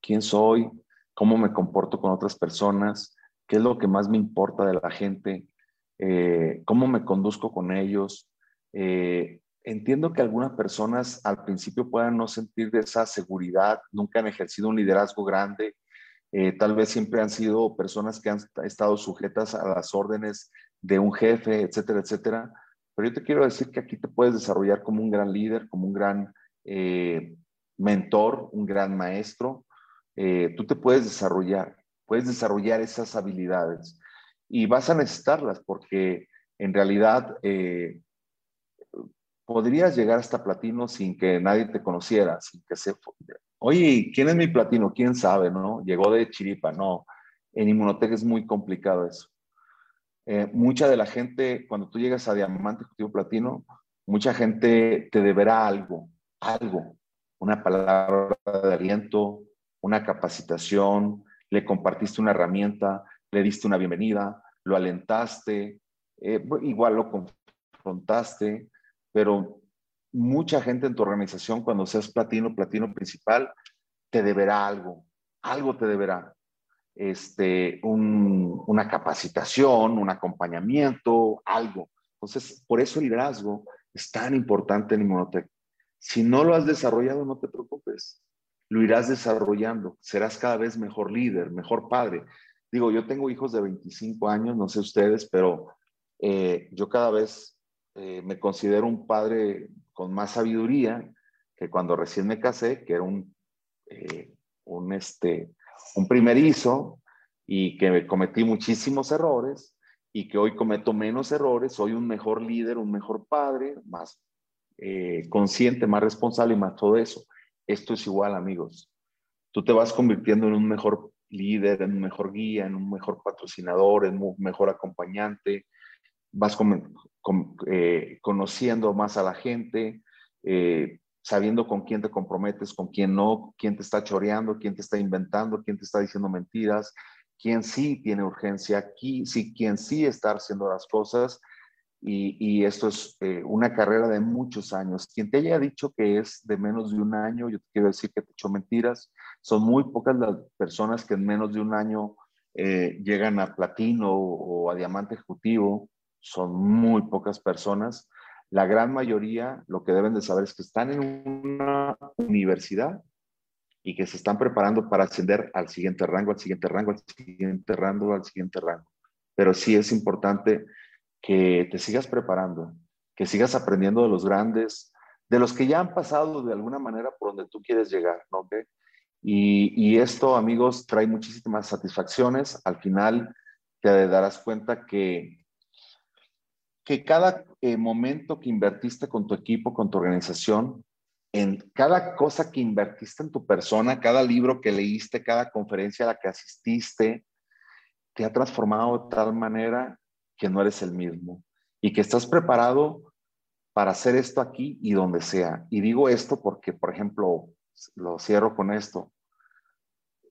¿Quién soy? ¿Cómo me comporto con otras personas? ¿Qué es lo que más me importa de la gente? Eh, ¿Cómo me conduzco con ellos? Eh, entiendo que algunas personas al principio puedan no sentir de esa seguridad, nunca han ejercido un liderazgo grande, eh, tal vez siempre han sido personas que han estado sujetas a las órdenes de un jefe, etcétera, etcétera. Pero yo te quiero decir que aquí te puedes desarrollar como un gran líder, como un gran eh, mentor, un gran maestro. Eh, tú te puedes desarrollar, puedes desarrollar esas habilidades y vas a necesitarlas porque en realidad podrías llegar hasta platino sin que nadie te conociera, sin que se... Oye, ¿quién es mi platino? ¿Quién sabe, no? Llegó de chiripa, no. En Inmunotech es muy complicado eso. Eh, mucha de la gente, cuando tú llegas a diamante ejecutivo platino, mucha gente te deberá algo, algo, una palabra de aliento, una capacitación, le compartiste una herramienta, le diste una bienvenida, lo alentaste, eh, igual lo confrontaste, pero mucha gente en tu organización, cuando seas platino, platino principal, te deberá algo, algo te deberá. Este, una capacitación, un acompañamiento, algo. Entonces, por eso el liderazgo es tan importante en Inmunotech. Si no lo has desarrollado, no te preocupes. Lo irás desarrollando. Serás cada vez mejor líder, mejor padre. Digo, yo tengo hijos de 25 años, no sé ustedes, pero eh, yo cada vez eh, me considero un padre con más sabiduría que cuando recién me casé, que era un, eh, un, este, un primerizo y que cometí muchísimos errores y que hoy cometo menos errores, soy un mejor líder, un mejor padre, más eh, consciente, más responsable y más todo eso. Esto es igual, amigos. Tú te vas convirtiendo en un mejor líder, en un mejor guía, en un mejor patrocinador, en un mejor acompañante, vas eh, conociendo más a la gente, eh, sabiendo con quién te comprometes, con quién no, quién te está choreando, quién te está inventando, quién te está diciendo mentiras, quién sí tiene urgencia, aquí, sí, quién sí está haciendo las cosas. Y, esto es eh, una carrera de muchos años. Quien te haya dicho que es de menos de un año, yo te quiero decir que te echó mentiras. Son muy pocas las personas que en menos de un año llegan a platino o a diamante ejecutivo son muy pocas personas. La gran mayoría lo que deben de saber es que están en una universidad y que se están preparando para ascender al siguiente rango, al siguiente rango, al siguiente rango, al siguiente rango. Pero sí es importante que te sigas preparando, que sigas aprendiendo de los grandes, de los que ya han pasado de alguna manera por donde tú quieres llegar, ¿no? Y, y esto, amigos, trae muchísimas satisfacciones. Al final te darás cuenta que que cada eh, momento que invertiste con tu equipo, con tu organización, en cada cosa que invertiste en tu persona, cada libro que leíste, cada conferencia a la que asististe, te ha transformado de tal manera que no eres el mismo y que estás preparado para hacer esto aquí y donde sea. Y digo esto porque, por ejemplo, lo cierro con esto.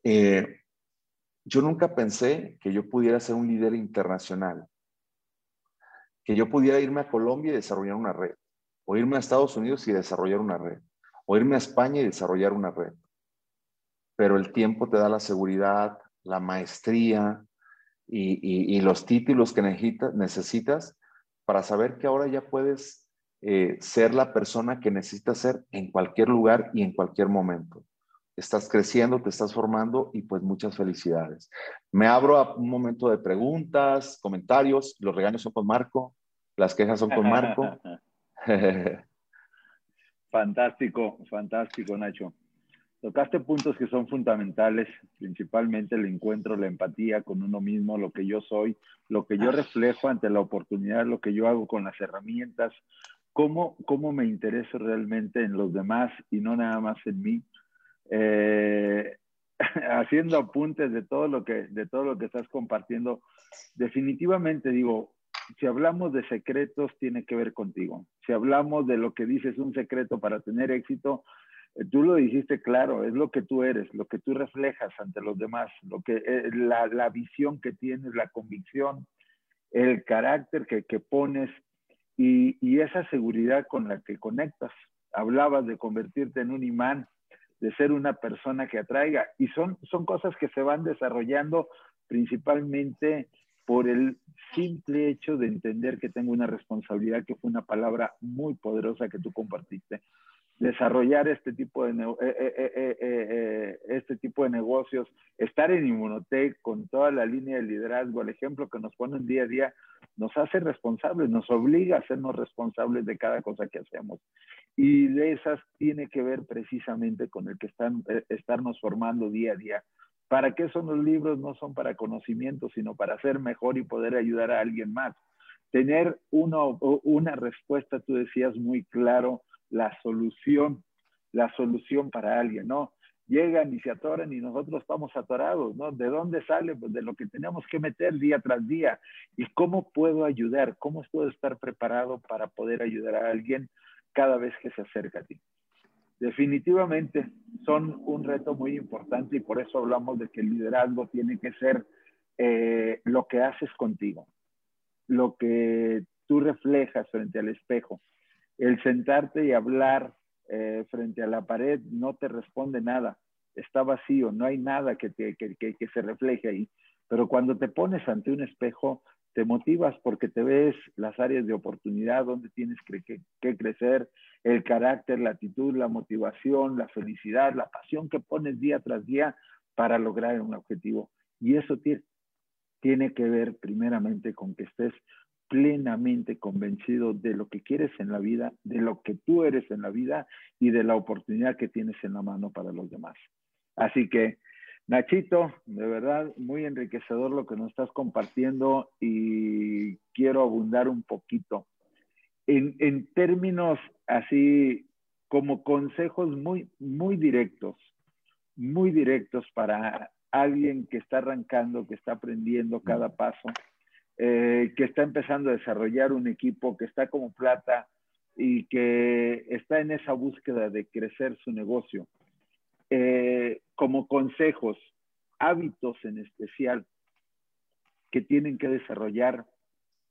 Eh, yo nunca pensé que yo pudiera ser un líder internacional que yo pudiera irme a Colombia y desarrollar una red, o irme a Estados Unidos y desarrollar una red, o irme a España y desarrollar una red. Pero el tiempo te da la seguridad, la maestría y, los títulos que necesitas para saber que ahora ya puedes eh, ser la persona que necesitas ser en cualquier lugar y en cualquier momento estás creciendo, te estás formando y pues muchas felicidades. Me abro a un momento de preguntas, comentarios, los regaños son con Marco, las quejas son con Marco. fantástico, fantástico Nacho. Tocaste puntos que son fundamentales, principalmente el encuentro, la empatía con uno mismo, lo que yo soy, lo que yo reflejo ante la oportunidad, lo que yo hago con las herramientas, cómo, cómo me intereso realmente en los demás y no nada más en mí eh, haciendo apuntes de todo lo que de todo lo que estás compartiendo. Definitivamente digo, si hablamos de secretos tiene que ver contigo. Si hablamos de lo que dices un secreto para tener éxito, eh, tú lo dijiste claro, es lo que tú eres, lo que tú reflejas ante los demás, lo que eh, la, la, visión que tienes, la convicción, el carácter que, que pones y, y esa seguridad con la que conectas. Hablabas de convertirte en un imán de ser una persona que atraiga. Y son, son cosas que se van desarrollando principalmente por el simple hecho de entender que tengo una responsabilidad, que fue una palabra muy poderosa que tú compartiste desarrollar este tipo de, eh, eh, eh, este tipo de negocios, estar en Inmunotech con toda la línea de liderazgo, el ejemplo que nos ponen día a día, nos hace responsables, nos obliga a hacernos responsables de cada cosa que hacemos. Y de esas tiene que ver precisamente con el que están, estarnos formando día a día. ¿Para qué son los libros? No son para conocimiento, sino para ser mejor y poder ayudar a alguien más. Tener uno, una respuesta, tú decías muy claro, la solución, la solución para alguien, ¿no? Llegan y se atoran y nosotros estamos atorados, ¿no? ¿De dónde sale? Pues de lo que tenemos que meter día tras día. ¿Y cómo puedo ayudar? ¿Cómo puedo estar preparado para poder ayudar a alguien cada vez que se acerca a ti? Definitivamente son un reto muy importante y por eso hablamos de que el liderazgo tiene que ser eh, lo que haces contigo, lo que tú reflejas frente al espejo El sentarte y hablar eh, frente a la pared no te responde nada, está vacío, no hay nada que, se refleje ahí. Pero cuando te pones ante un espejo, te motivas porque te ves las áreas de oportunidad donde tienes que, crecer, el carácter, la actitud, la motivación, la felicidad, la pasión que pones día tras día para lograr un objetivo. Y eso tiene que ver primeramente con que estés plenamente convencido de lo que quieres en la vida, de lo que tú eres en la vida y de la oportunidad que tienes en la mano para los demás. Así que, Nachito, de verdad, muy enriquecedor lo que nos estás compartiendo y quiero abundar un poquito. En, en términos así como consejos muy, muy directos, muy directos para alguien que está arrancando, que está aprendiendo cada paso, eh, que está empezando a desarrollar un equipo, que está como plata y que está en esa búsqueda de crecer su negocio. Eh, como consejos, hábitos en especial que tienen que desarrollar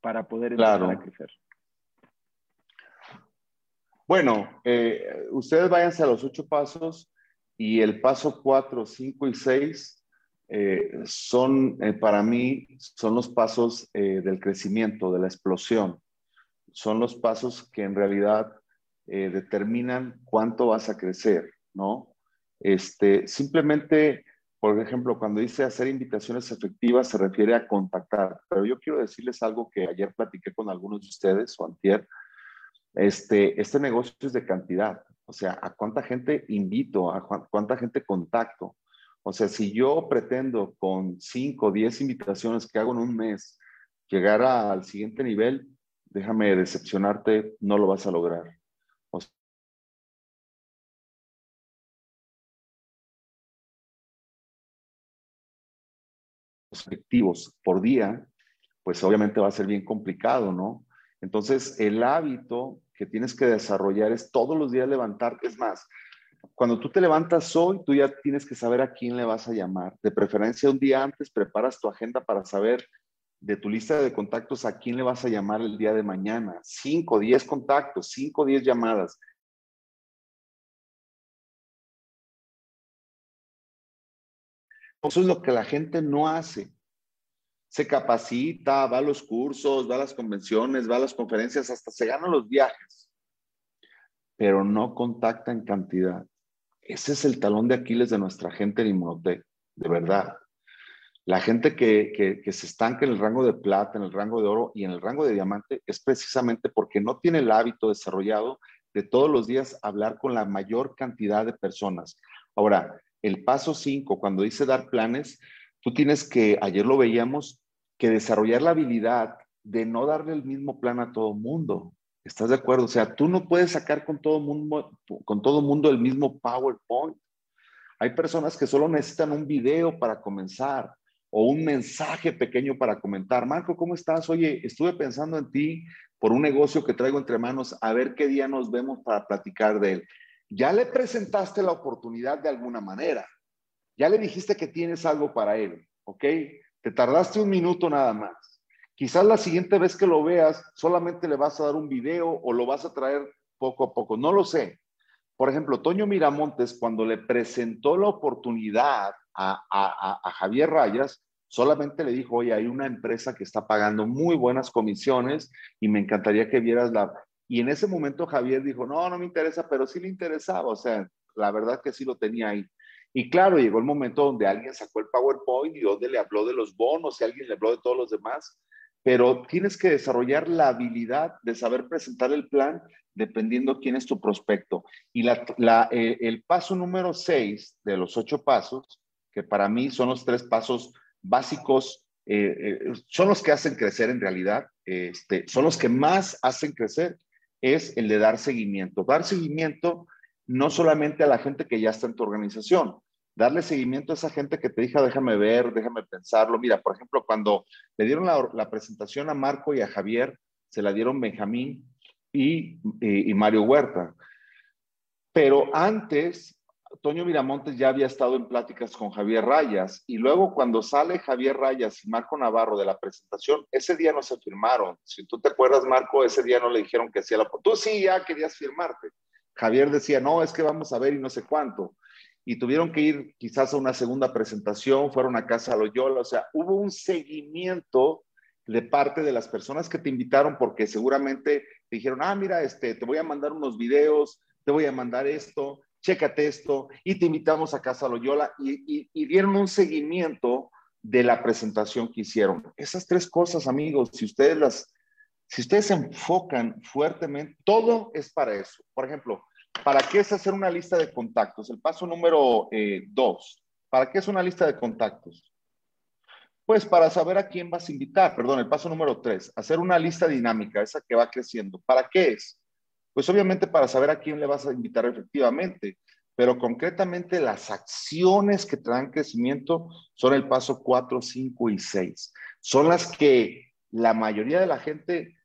para poder empezar a crecer. Bueno, eh, ustedes váyanse a los ocho pasos y el paso cuatro, cinco y seis eh, son, eh, para mí, son los pasos eh, del crecimiento, de la explosión. Son los pasos que en realidad determinan cuánto vas a crecer, ¿no? Este, simplemente, por ejemplo, cuando dice hacer invitaciones efectivas, se refiere a contactar. Pero yo quiero decirles algo que ayer platiqué con algunos de ustedes, o antier. Este, este negocio es de cantidad. O sea, ¿a cuánta gente invito? ¿A cuánta gente contacto? O sea, si yo pretendo con 5 o 10 invitaciones que hago en un mes llegar al siguiente nivel, déjame decepcionarte, no lo vas a lograr. O efectivos por día, pues obviamente va a ser bien complicado, ¿no? Entonces, el hábito que tienes que desarrollar es todos los días levantarte. Es más, cuando tú te levantas hoy, tú ya tienes que saber a quién le vas a llamar. De preferencia, un día antes preparas tu agenda para saber de tu lista de contactos a quién le vas a llamar el día de mañana. Cinco, diez contactos, cinco, diez llamadas. Eso es lo que la gente no hace. Se capacita, va a los cursos, va a las convenciones, va a las conferencias, hasta se ganan los viajes, pero no contacta en cantidad. Ese es el talón de Aquiles de nuestra gente en Inmunotech, de verdad. La gente que, se estanca en el rango de plata, en el rango de oro y en el rango de diamante es precisamente porque no tiene el hábito desarrollado de todos los días hablar con la mayor cantidad de personas. Ahora, el paso 5, cuando dice dar planes, tú tienes que, ayer lo veíamos, que desarrollar la habilidad de no darle el mismo plan a todo mundo. ¿Estás de acuerdo? O sea, tú no puedes sacar con todo mundo, con todo mundo el mismo PowerPoint. Hay personas que solo necesitan un video para comenzar o un mensaje pequeño para comentar. Marco, ¿cómo estás? Oye, estuve pensando en ti por un negocio que traigo entre manos, a ver qué día nos vemos para platicar de él. Ya le presentaste la oportunidad de alguna manera. Ya le dijiste que tienes algo para él, ¿ok? Te tardaste un minuto nada más. Quizás la siguiente vez que lo veas, solamente le vas a dar un video o lo vas a traer poco a poco. No lo sé. Por ejemplo, Toño Miramontes, cuando le presentó la oportunidad a, Javier Rayas, solamente le dijo, oye, hay una empresa que está pagando muy buenas comisiones y me encantaría que vieras la... Y en ese momento Javier dijo, no, no me interesa, pero sí le interesaba. O sea, la verdad que sí lo tenía ahí. Y claro, llegó el momento donde alguien sacó el PowerPoint y donde le habló de los bonos y alguien le habló de todos los demás pero tienes que desarrollar la habilidad de saber presentar el plan dependiendo quién es tu prospecto. Y eh, el paso número seis de los ocho pasos, que para mí son los tres pasos básicos, eh, eh, son los que hacen crecer en realidad, este, son los que más hacen crecer, es el de dar seguimiento. Dar seguimiento no solamente a la gente que ya está en tu organización, darle seguimiento a esa gente que te diga, déjame ver, déjame pensarlo. Mira, por ejemplo, cuando le dieron la, presentación a Marco y a Javier, se la dieron Benjamín y, y, Mario Huerta. Pero antes, Toño Miramontes ya había estado en pláticas con Javier Rayas y luego cuando sale Javier Rayas y Marco Navarro de la presentación, ese día no se firmaron. Si tú te acuerdas, Marco, ese día no le dijeron que hacía la... Tú sí ya querías firmarte. Javier decía, no, es que vamos a ver y no sé cuánto. Y tuvieron que ir quizás a una segunda presentación, fueron a casa Loyola, o sea, hubo un seguimiento de parte de las personas que te invitaron porque seguramente te dijeron, ah, mira, este, te voy a mandar unos videos, te voy a mandar esto, chécate esto, y te invitamos a Casa Loyola, y, y, dieron un seguimiento de la presentación que hicieron. Esas tres cosas, amigos, si ustedes las, si ustedes se enfocan fuertemente, todo es para eso. Por ejemplo, ¿para qué es hacer una lista de contactos? El paso número eh, dos. ¿Para qué es una lista de contactos? Pues para saber a quién vas a invitar. Perdón, el paso número tres. Hacer una lista dinámica, esa que va creciendo. ¿Para qué es? Pues obviamente para saber a quién le vas a invitar efectivamente, pero concretamente las acciones que traen crecimiento son el paso 4, 5 y 6. Son las que la mayoría de la gente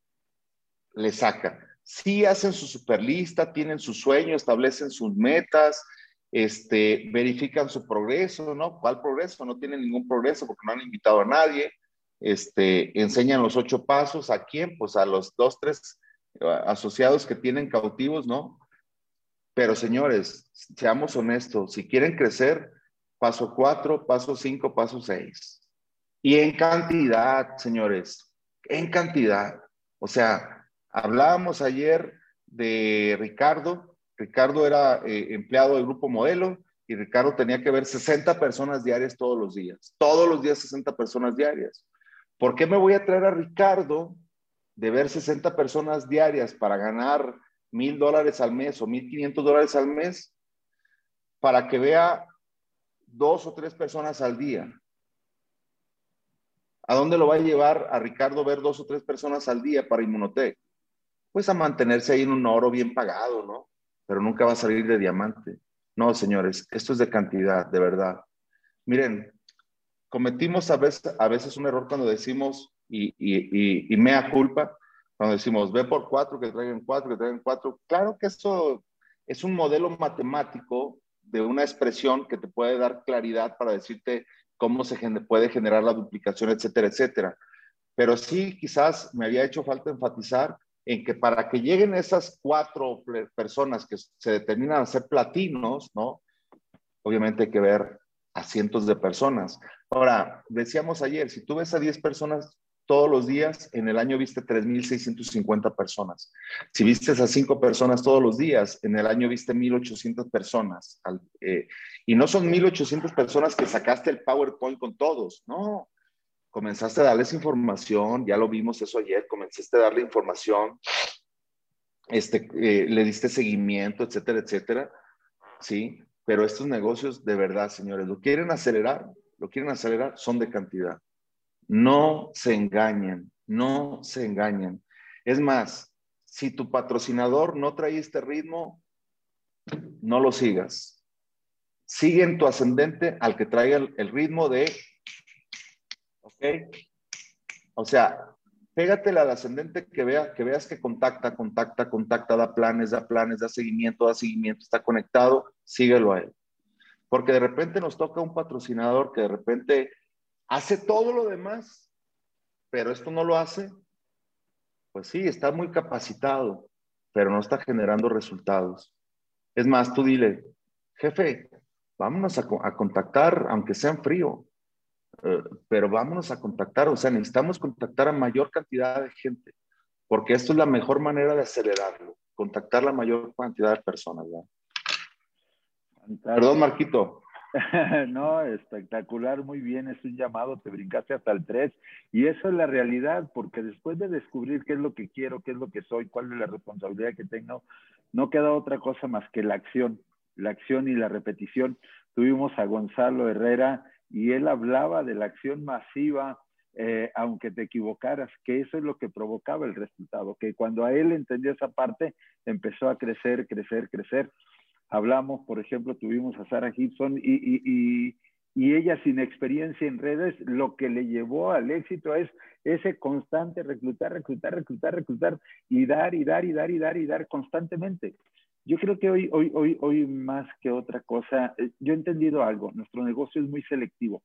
le saca. Sí hacen su superlista, tienen su sueño, establecen sus metas, este, verifican su progreso, ¿no? ¿Cuál progreso? No tienen ningún progreso porque no han invitado a nadie. Este, enseñan los ocho pasos. ¿A quién? Pues a los dos, tres asociados que tienen cautivos, ¿no? Pero señores, seamos honestos, si quieren crecer, paso cuatro, paso cinco, paso seis. Y en cantidad, señores, en cantidad. O sea, hablábamos ayer de Ricardo. Ricardo era eh, empleado del grupo modelo y Ricardo tenía que ver 60 personas diarias todos los días. Todos los días 60 personas diarias. ¿Por qué me voy a traer a Ricardo de ver 60 personas diarias para ganar mil dólares al mes o mil quinientos dólares al mes, para que vea dos o tres personas al día. ¿A dónde lo va a llevar a Ricardo ver dos o tres personas al día para Inmunotech? Pues a mantenerse ahí en un oro bien pagado, ¿no? Pero nunca va a salir de diamante. No, señores, esto es de cantidad, de verdad. Miren, cometimos a veces, a veces un error cuando decimos, y, y, y, mea culpa, cuando decimos ve por cuatro, que traigan cuatro, que traigan cuatro. Claro que eso es un modelo matemático de una expresión que te puede dar claridad para decirte cómo se puede generar la duplicación, etcétera, etcétera. Pero sí, quizás me había hecho falta enfatizar en que para que lleguen esas cuatro personas que se determinan a ser platinos, ¿no? Obviamente hay que ver a cientos de personas. Ahora, decíamos ayer, si tú ves a 10 personas todos los días, en el año viste 3.650 personas. Si viste a 5 personas todos los días, en el año viste 1.800 personas. Eh, y no son 1.800 personas que sacaste el PowerPoint con todos, no. Comenzaste a darles información, ya lo vimos eso ayer, comenzaste a darle información, este, eh, le diste seguimiento, etcétera, etcétera. Sí, pero estos negocios de verdad, señores, lo quieren acelerar, lo quieren acelerar, son de cantidad. No se engañen, no se engañen. Es más, si tu patrocinador no trae este ritmo, no lo sigas. Sigue en tu ascendente al que traiga el, ritmo de, O sea, pégatela al ascendente que, vea, que veas que contacta, contacta, contacta, da planes, da planes, da seguimiento, da seguimiento, está conectado, síguelo a él. Porque de repente nos toca un patrocinador que de repente hace todo lo demás, pero esto no lo hace, pues sí, está muy capacitado, pero no está generando resultados. Es más, tú dile, jefe, vámonos a, contactar, aunque sea en frío, pero vámonos a contactar, o sea, necesitamos contactar a mayor cantidad de gente, porque esto es la mejor manera de acelerarlo, contactar la mayor cantidad de personas. Perdón, Marquito. no, espectacular, muy bien, es un llamado, te brincaste hasta el 3 y eso es la realidad, porque después de descubrir qué es lo que quiero, qué es lo que soy, cuál es la responsabilidad que tengo, no queda otra cosa más que la acción, la acción y la repetición. Tuvimos a Gonzalo Herrera y él hablaba de la acción masiva, eh, aunque te equivocaras, que eso es lo que provocaba el resultado, que cuando a él entendió esa parte, empezó a crecer, crecer, crecer hablamos, por ejemplo, tuvimos a Sarah Gibson y, ella sin experiencia en redes, lo que le llevó al éxito es ese constante reclutar, reclutar, reclutar, reclutar y dar y dar y dar y dar y dar constantemente. Yo creo que hoy, hoy, hoy, hoy más que otra cosa, eh, yo he entendido algo, nuestro negocio es muy selectivo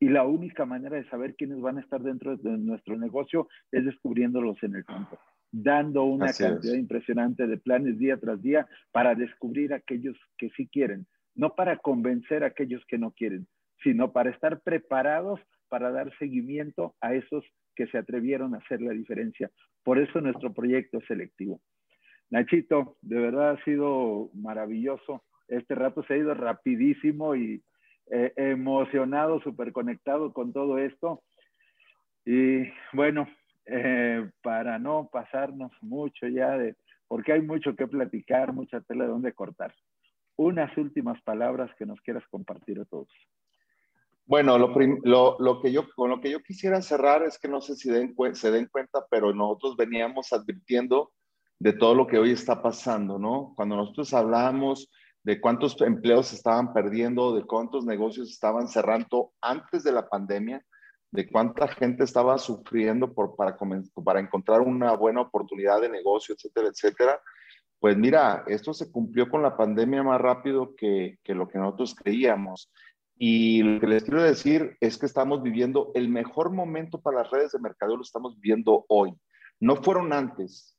y la única manera de saber quiénes van a estar dentro de nuestro negocio es descubriéndolos en el campo, dando una cantidad impresionante de planes día tras día para descubrir aquellos que sí quieren, no para convencer a aquellos que no quieren, sino para estar preparados para dar seguimiento a esos que se atrevieron a hacer la diferencia. Por eso nuestro proyecto es selectivo. Nachito, de verdad ha sido maravilloso. Este rato se ha ido rapidísimo y eh, emocionado, súper conectado con todo esto. Y bueno, eh, para no pasarnos mucho ya porque hay mucho que platicar, mucha tela de donde cortar. Unas últimas palabras que nos quieras compartir a todos. Bueno, lo, que yo, con lo que yo quisiera cerrar es que no sé si se den cuenta, pero nosotros veníamos advirtiendo de todo lo que hoy está pasando, ¿no? Cuando nosotros hablamos de cuántos empleos se estaban perdiendo, de cuántos negocios estaban cerrando antes de la pandemia, de cuánta gente estaba sufriendo por, para, para encontrar una buena oportunidad de negocio, etcétera, etcétera. Pues mira, esto se cumplió con la pandemia más rápido que, que lo que nosotros creíamos. Y lo que les quiero decir es que estamos viviendo el mejor momento para las redes de mercadeo, lo estamos viviendo hoy. No fueron antes.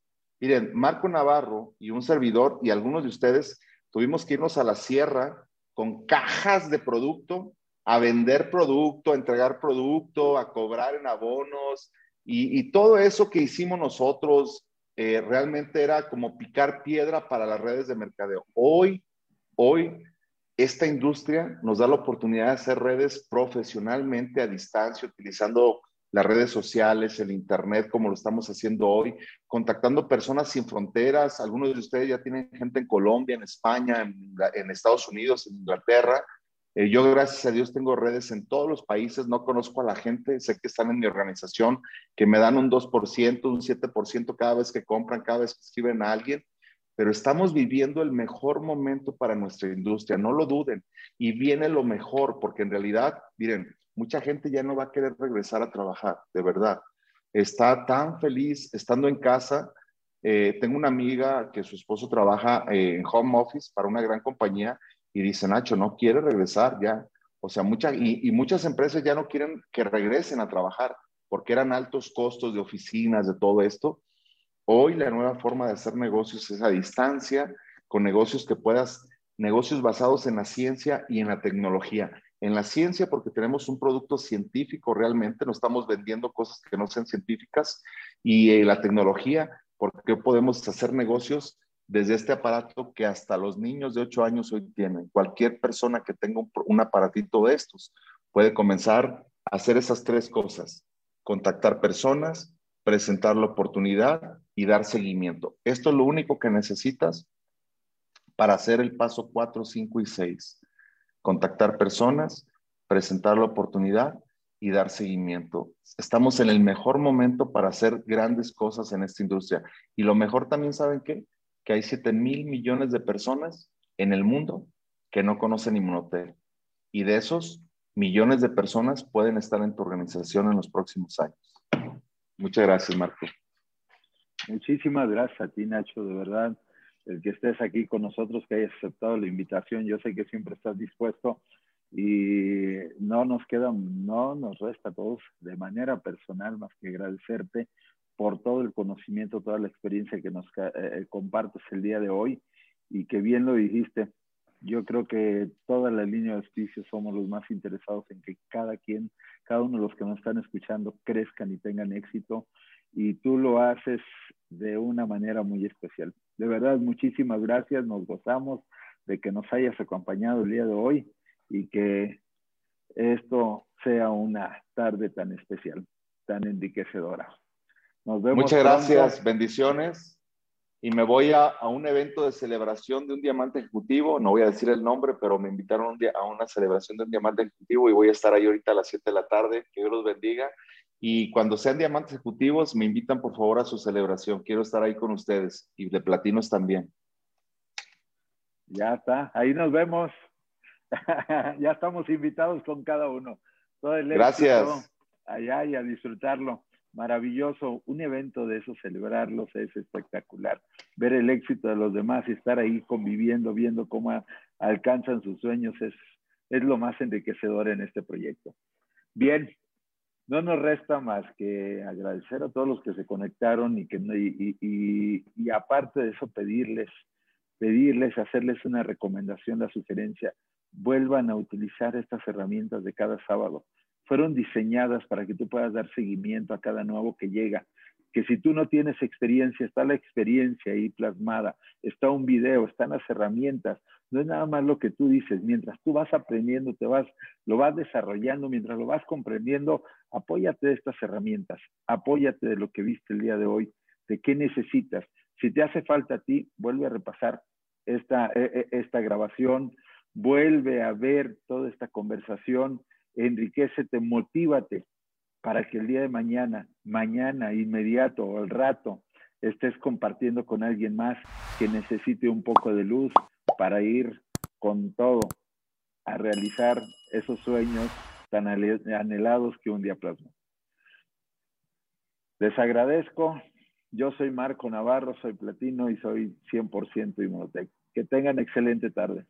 Miren, Marco Navarro y un servidor y algunos de ustedes tuvimos que irnos a la sierra con cajas de producto, a vender producto, a entregar producto, a cobrar en abonos y, todo eso que hicimos nosotros eh, realmente era como picar piedra para las redes de mercadeo. Hoy, hoy esta industria nos da la oportunidad de hacer redes profesionalmente a distancia, utilizando las redes sociales, el Internet, como lo estamos haciendo hoy, contactando personas sin fronteras. Algunos de ustedes ya tienen gente en Colombia, en España, en, Estados Unidos, en Inglaterra. Eh, yo, gracias a Dios, tengo redes en todos los países. No conozco a la gente, sé que están en mi organización, que me dan un 2%, un 7% cada vez que compran, cada vez que escriben a alguien pero estamos viviendo el mejor momento para nuestra industria, no lo duden. Y viene lo mejor, porque en realidad, miren, mucha gente ya no va a querer regresar a trabajar, de verdad. Está tan feliz estando en casa. Eh, tengo una amiga que su esposo trabaja en home office para una gran compañía y dice, Nacho, no quiere regresar ya. O sea, mucha, y muchas empresas ya no quieren que regresen a trabajar porque eran altos costos de oficinas, de todo esto Hoy la nueva forma de hacer negocios es a distancia, con negocios que puedas, negocios basados en la ciencia y en la tecnología. En la ciencia porque tenemos un producto científico realmente, no estamos vendiendo cosas que no sean científicas, y eh, la tecnología porque podemos hacer negocios desde este aparato que hasta los niños de 8 años hoy tienen. Cualquier persona que tenga un, un aparatito de estos puede comenzar a hacer esas tres cosas, contactar personas, presentar la oportunidad y dar seguimiento. Esto es lo único que necesitas para hacer el paso 4, 5 y 6. Contactar personas, presentar la oportunidad y dar seguimiento. Estamos en el mejor momento para hacer grandes cosas en esta industria. Y lo mejor también, ¿saben qué? Que hay 7 mil millones de personas en el mundo que no conocen Inmunotel. Y de esos, millones de personas pueden estar en tu organización en los próximos años. Muchas gracias, Marco. Muchísimas gracias a ti, Nacho, de verdad. El que estés aquí con nosotros, que hayas aceptado la invitación, yo sé que siempre estás dispuesto y no nos queda, no nos resta a todos de manera personal más que agradecerte por todo el conocimiento, toda la experiencia que nos eh, eh, compartes el día de hoy y que bien lo dijiste. Yo creo que toda la línea de auspicios somos los más interesados en que cada quien cada uno de los que nos están escuchando crezcan y tengan éxito. Y tú lo haces de una manera muy especial. De verdad, muchísimas gracias. Nos gozamos de que nos hayas acompañado el día de hoy y que esto sea una tarde tan especial, tan enriquecedora. Nos vemos. Muchas gracias, bendiciones y me voy a, a, un evento de celebración de un diamante ejecutivo, no voy a decir el nombre, pero me invitaron un día a una celebración de un diamante ejecutivo y voy a estar ahí ahorita a las 7 de la tarde, que Dios los bendiga. Y cuando sean diamantes ejecutivos, me invitan por favor a su celebración, quiero estar ahí con ustedes y de platinos también. Ya está, ahí nos vemos. ya estamos invitados con cada uno. Todo el Gracias. Allá y a disfrutarlo. maravilloso. Un evento de eso, celebrarlos es espectacular. Ver el éxito de los demás y estar ahí conviviendo, viendo cómo alcanzan sus sueños es, es lo más enriquecedor en este proyecto. Bien, no nos resta más que agradecer a todos los que se conectaron y que y, aparte de eso pedirles, pedirles, hacerles una recomendación, la sugerencia, vuelvan a utilizar estas herramientas de cada sábado. Fueron diseñadas para que tú puedas dar seguimiento a cada nuevo que llega que si tú no tienes experiencia, está la experiencia ahí plasmada, está un video, están las herramientas, no es nada más lo que tú dices, mientras tú vas aprendiendo, te vas, lo vas desarrollando, mientras lo vas comprendiendo, apóyate de estas herramientas, apóyate de lo que viste el día de hoy, de qué necesitas. Si te hace falta a ti, vuelve a repasar esta, e, e, esta grabación, vuelve a ver toda esta conversación, enriquecete, motívate, para que el día de mañana, mañana, inmediato o al rato, estés compartiendo con alguien más que necesite un poco de luz para ir con todo a realizar esos sueños tan anhelados que un día plasmo. Les agradezco. Yo soy Marco Navarro, soy platino y soy 100% inmunotec. Que tengan excelente tarde.